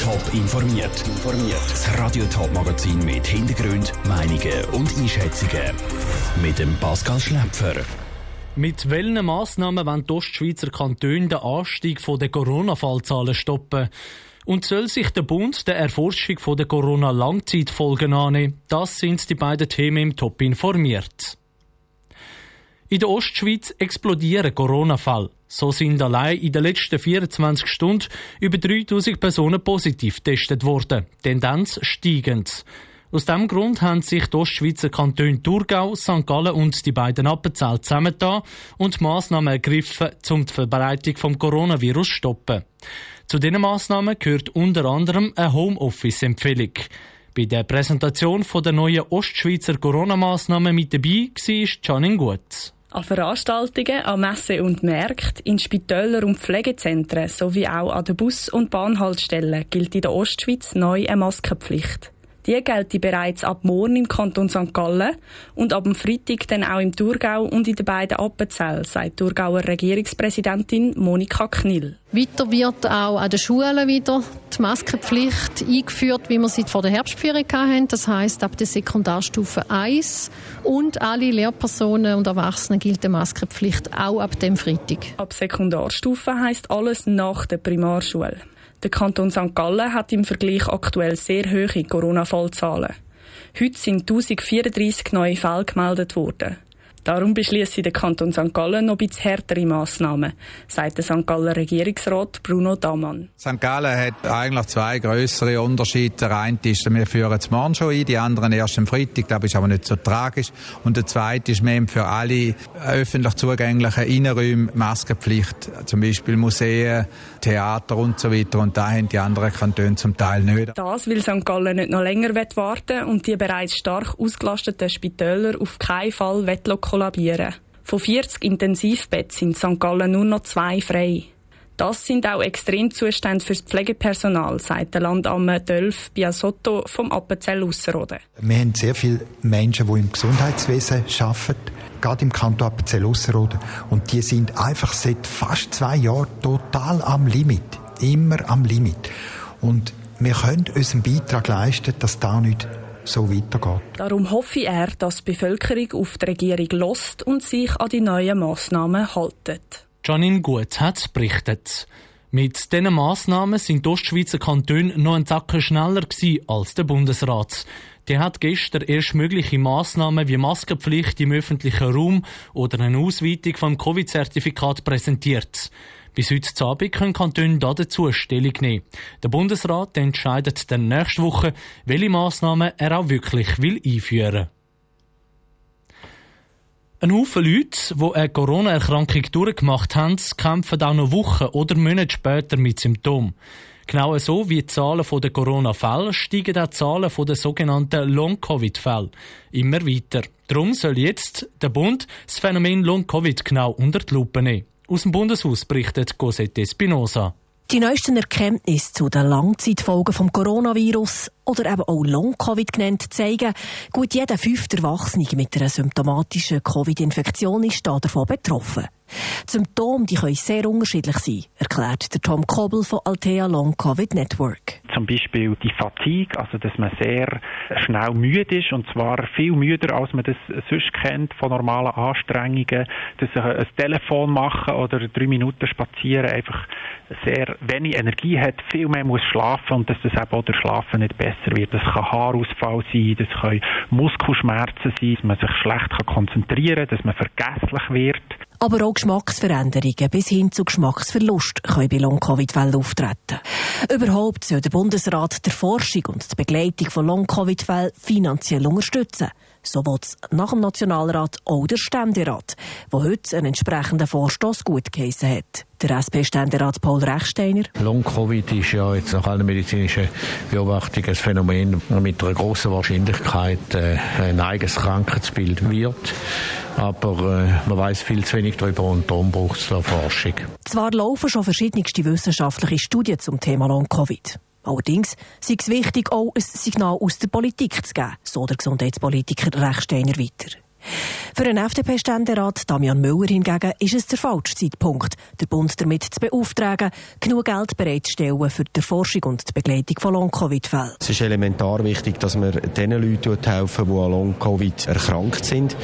Top informiert. Das Radio Top Magazin mit Hintergrund, Meinungen und Einschätzungen mit dem Pascal Schläpfer. Mit welchen Massnahmen wollen die Ostschweizer Kantone den Anstieg der Corona-Fallzahlen stoppen? Und soll sich der Bund der Erforschung der Corona-Langzeitfolgen annehmen? Das sind die beiden Themen im Top informiert. In der Ostschweiz explodieren Corona-Fall. So sind allein in den letzten 24 Stunden über 3000 Personen positiv getestet worden. Tendenz steigend. Aus diesem Grund haben sich die Ostschweizer Kantone Thurgau, St. Gallen und die beiden Appenzell zusammengetan und Massnahmen ergriffen, um die Verbreitung vom Coronavirus zu stoppen. Zu diesen Massnahmen gehört unter anderem eine Homeoffice-Empfehlung. Bei der Präsentation der neuen Ostschweizer Corona-Massnahmen mit dabei war Janine Gutz. An Veranstaltungen, an Messen und Märkten, in Spitälern und Pflegezentren sowie auch an den Bus- und Bahnhaltestellen gilt in der Ostschweiz neu eine Maskenpflicht. Die gelten bereits ab morgen im Kanton St. Gallen und ab dem Freitag dann auch im Thurgau und in den beiden Appenzell, sagt Thurgauer Regierungspräsidentin Monika Knill. Weiter wird auch an den Schulen wieder die Maskenpflicht eingeführt, wie wir sie vor der Herbstferien hatten. Das heißt ab der Sekundarstufe 1 und alle Lehrpersonen und Erwachsenen gilt die Maskenpflicht auch ab dem Freitag. Ab Sekundarstufe heißt alles nach der Primarschule. Der Kanton St. Gallen hat im Vergleich aktuell sehr hohe Corona-Fallzahlen. Heute sind 1034 neue Fälle gemeldet worden. Darum beschließt der Kanton St. Gallen noch ein härtere Massnahmen, sagt der St. Galler Regierungsrat Bruno Damann. St. Gallen hat eigentlich zwei größere Unterschiede. Der eine ist, wir führen es morgen schon ein, die anderen erst am Freitag. Das ist aber nicht so tragisch. Und der zweite ist, wir haben für alle öffentlich zugänglichen Innenräume Maskenpflicht. Zum Beispiel Museen, Theater und so weiter. Und da haben die anderen Kantone zum Teil nicht. Das will St. Gallen nicht noch länger warten und die bereits stark ausgelasteten Spitäler auf keinen Fall kollabieren. Von 40 Intensivbetten sind in St. Gallen nur noch zwei frei. Das sind auch Extremzustände fürs Pflegepersonal, sagt der Landamme Dölf Biasotto vom Appenzell Ausserrhoden. Wir haben sehr viele Menschen, die im Gesundheitswesen arbeiten, gerade im Kanton Appenzell Ausserrhoden. Und die sind einfach seit fast zwei Jahren total am Limit. Immer am Limit. Und wir können unseren Beitrag leisten, dass da nicht so weitergeht. Darum hoffe er, dass die Bevölkerung auf die Regierung lost und sich an die neuen Massnahmen haltet. Janine Gut hat berichtet. Mit diesen Massnahmen sind die Ostschweizer Kantone noch ein Zacken schneller als der Bundesrat. Der hat gestern erst mögliche Massnahmen wie Maskenpflicht im öffentlichen Raum oder eine Ausweitung vom Covid-Zertifikat präsentiert. Bis heute Abend können Kantone dazu Stellung nehmen. Der Bundesrat entscheidet dann nächste Woche, welche Massnahmen er auch wirklich will einführen ein Haufen Leute, die eine Corona-Erkrankung durchgemacht haben, kämpfen auch noch Wochen oder Monate später mit Symptomen. Genau so wie die Zahlen der Corona-Fälle steigen auch die Zahlen der sogenannten Long-Covid-Fälle immer weiter. Darum soll jetzt der Bund das Phänomen Long-Covid genau unter die Lupe nehmen. Aus dem Bundeshaus berichtet Cosette Espinosa. Die neuesten Erkenntnisse zu den Langzeitfolgen vom Coronavirus oder eben auch Long-Covid genannt zeigen, gut jeder fünfte Erwachsene mit einer symptomatischen Covid-Infektion ist davon betroffen. Die Symptome die können sehr unterschiedlich sein, erklärt der Tom Kobel von Altea Long Covid Network. Zum Beispiel die Fatigue, also dass man sehr schnell müde ist und zwar viel müder, als man das sonst kennt von normalen Anstrengungen. Dass ein Telefon machen oder drei Minuten spazieren einfach sehr wenig Energie hat, viel mehr muss schlafen und dass das eben auch durch Schlafen nicht besser wird. Das kann Haarausfall sein, das können Muskelschmerzen sein, dass man sich schlecht konzentrieren kann, dass man vergesslich wird. Aber auch Geschmacksveränderungen bis hin zu Geschmacksverlust können bei Long-Covid-Fällen auftreten. Überhaupt soll der Bundesrat der Forschung und die Begleitung von Long-Covid-Fällen finanziell unterstützen. So wird es nach dem Nationalrat auch der Ständerat, der heute einen entsprechenden Vorstoß gut geheissen hat. Der SP-Ständerat Paul Rechsteiner. Long-Covid ist ja jetzt nach allen medizinischen Beobachtungen ein Phänomen mit einer grossen Wahrscheinlichkeit äh, ein eigenes Krankheitsbild wird. Aber äh, man weiß viel zu wenig darüber und darum braucht es da Forschung. Zwar laufen schon verschiedenste wissenschaftliche Studien zum Thema Long-Covid. Allerdings sei es wichtig, auch ein Signal aus der Politik zu geben, so der Gesundheitspolitiker Rechsteiner weiter. Für den FDP-Ständerat Damian Müller hingegen ist es der falsche Zeitpunkt, den Bund damit zu beauftragen, genug Geld bereitzustellen für die Forschung und die Begleitung von Long-Covid-Fällen. Es ist elementar wichtig, dass wir den Leuten helfen, die an Long-Covid erkrankt sind.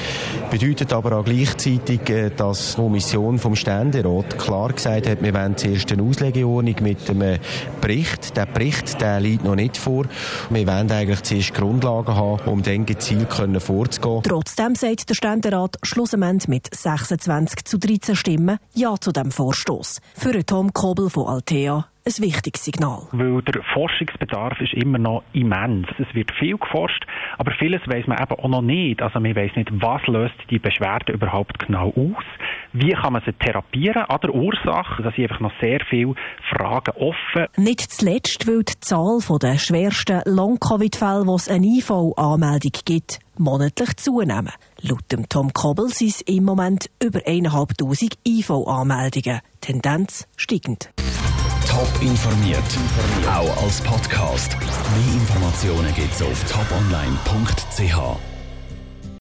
Bedeutet aber auch gleichzeitig, äh, dass die Kommission vom Ständerat klar gesagt hat, wir wollen zuerst eine Auslegeordnung mit einem Bericht. Der Bericht der liegt noch nicht vor. Wir wollen eigentlich zuerst Grundlagen haben, um dann gezielt vorzugehen. Trotzdem sagt der Ständerat schlussendlich mit 26 zu 13 Stimmen Ja zu dem Vorstoß. Für Tom Kobel von Altea ein wichtiges Signal. Weil der Forschungsbedarf ist immer noch immens. Es wird viel geforscht, aber vieles weiß man eben auch noch nicht. Also man weiß nicht, was löst die Beschwerde überhaupt genau aus? Wie kann man sie therapieren an der Ursache? Da sind einfach noch sehr viele Fragen offen. Nicht zuletzt, weil die Zahl der schwersten Long-Covid-Fälle, wo es eine IV-Anmeldung gibt, monatlich zunehmen. Laut dem Tom Kobel sind es im Moment über 1'500 IV-Anmeldungen. Tendenz steigend. Top informiert, auch als Podcast. Mehr Informationen gibt's auf toponline.ch.